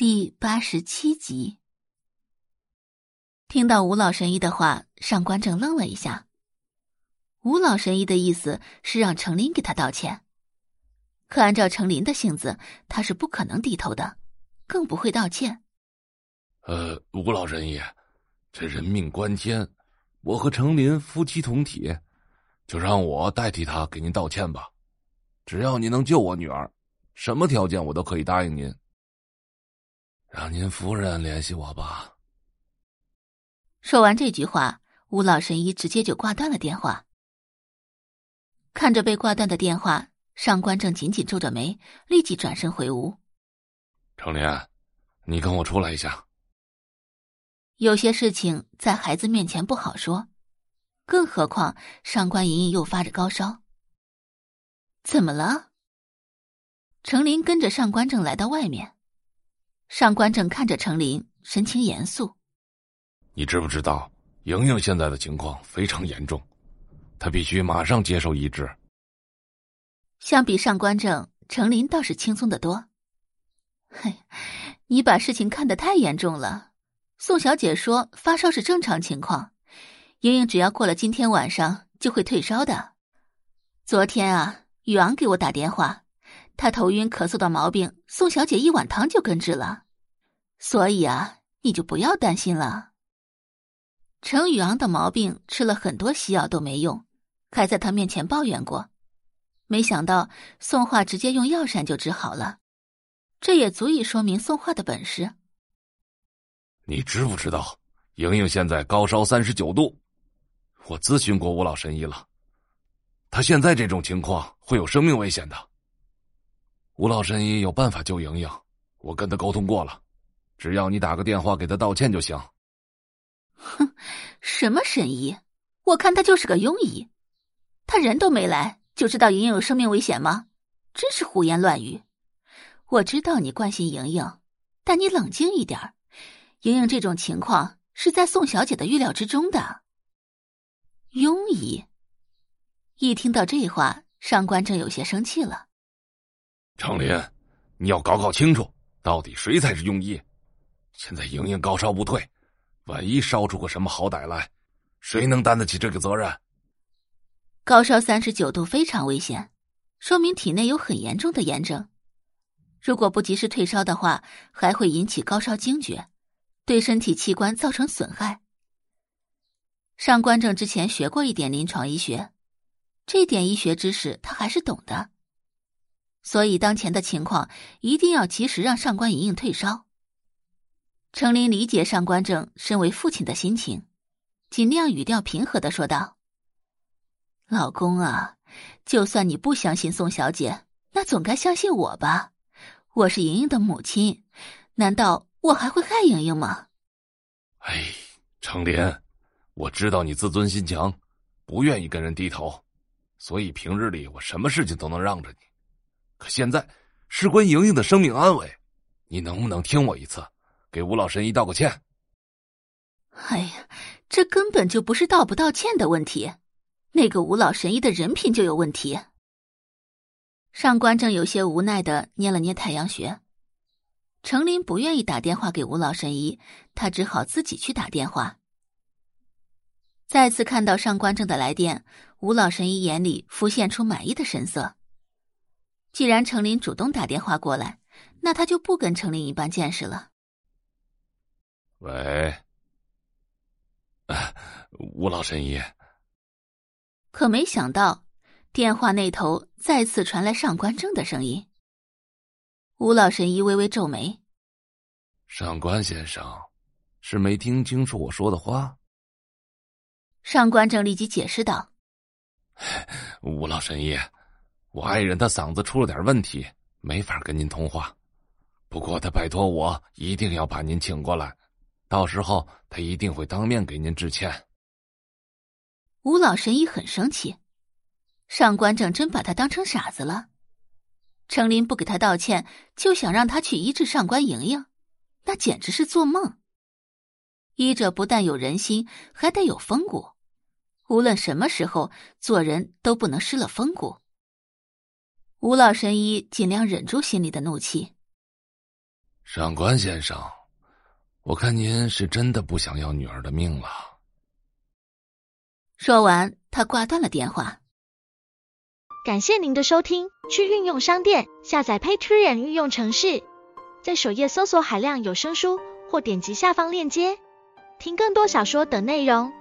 第八十七集，听到吴老神医的话，上官正愣了一下。吴老神医的意思是让程林给他道歉，可按照程林的性子，他是不可能低头的，更不会道歉。呃，吴老神医，这人命关天，我和程林夫妻同体，就让我代替他给您道歉吧。只要你能救我女儿，什么条件我都可以答应您。让您夫人联系我吧。说完这句话，吴老神医直接就挂断了电话。看着被挂断的电话，上官正紧紧皱着眉，立即转身回屋。程林，你跟我出来一下。有些事情在孩子面前不好说，更何况上官莹莹又发着高烧。怎么了？程林跟着上官正来到外面。上官正看着程琳，神情严肃：“你知不知道，莹莹现在的情况非常严重，她必须马上接受医治。”相比上官正，程琳倒是轻松的多。嘿，你把事情看得太严重了。宋小姐说发烧是正常情况，莹莹只要过了今天晚上就会退烧的。昨天啊，宇昂给我打电话。他头晕咳嗽的毛病，宋小姐一碗汤就根治了，所以啊，你就不要担心了。程宇昂的毛病吃了很多西药都没用，还在他面前抱怨过，没想到宋画直接用药膳就治好了，这也足以说明宋画的本事。你知不知道，莹莹现在高烧三十九度，我咨询过吴老神医了，她现在这种情况会有生命危险的。吴老神医有办法救莹莹，我跟他沟通过了，只要你打个电话给他道歉就行。哼，什么神医？我看他就是个庸医，他人都没来就知道莹莹有生命危险吗？真是胡言乱语！我知道你关心莹莹，但你冷静一点莹莹这种情况是在宋小姐的预料之中的。庸医，一听到这话，上官正有些生气了。程林，你要搞搞清楚，到底谁才是庸医？现在莹莹高烧不退，万一烧出个什么好歹来，谁能担得起这个责任？高烧三十九度非常危险，说明体内有很严重的炎症。如果不及时退烧的话，还会引起高烧惊厥，对身体器官造成损害。上官正之前学过一点临床医学，这点医学知识他还是懂的。所以，当前的情况一定要及时让上官莹莹退烧。程琳理解上官正身为父亲的心情，尽量语调平和的说道：“老公啊，就算你不相信宋小姐，那总该相信我吧？我是莹莹的母亲，难道我还会害莹莹吗？”哎，程林，我知道你自尊心强，不愿意跟人低头，所以平日里我什么事情都能让着你。可现在事关莹莹的生命安危，你能不能听我一次，给吴老神医道个歉？哎呀，这根本就不是道不道歉的问题，那个吴老神医的人品就有问题。上官正有些无奈的捏了捏太阳穴。程林不愿意打电话给吴老神医，他只好自己去打电话。再次看到上官正的来电，吴老神医眼里浮现出满意的神色。既然程琳主动打电话过来，那他就不跟程琳一般见识了。喂，吴老神医。可没想到，电话那头再次传来上官正的声音。吴老神医微微皱眉：“上官先生，是没听清楚我说的话？”上官正立即解释道：“吴老神医。”我爱人他嗓子出了点问题，没法跟您通话。不过他拜托我一定要把您请过来，到时候他一定会当面给您致歉。吴老神医很生气，上官正真把他当成傻子了。程林不给他道歉，就想让他去医治上官莹莹，那简直是做梦。医者不但有人心，还得有风骨，无论什么时候做人都不能失了风骨。吴老神医尽量忍住心里的怒气。上官先生，我看您是真的不想要女儿的命了。说完，他挂断了电话。感谢您的收听，去运用商店下载 Patreon 运用城市，在首页搜索海量有声书，或点击下方链接听更多小说等内容。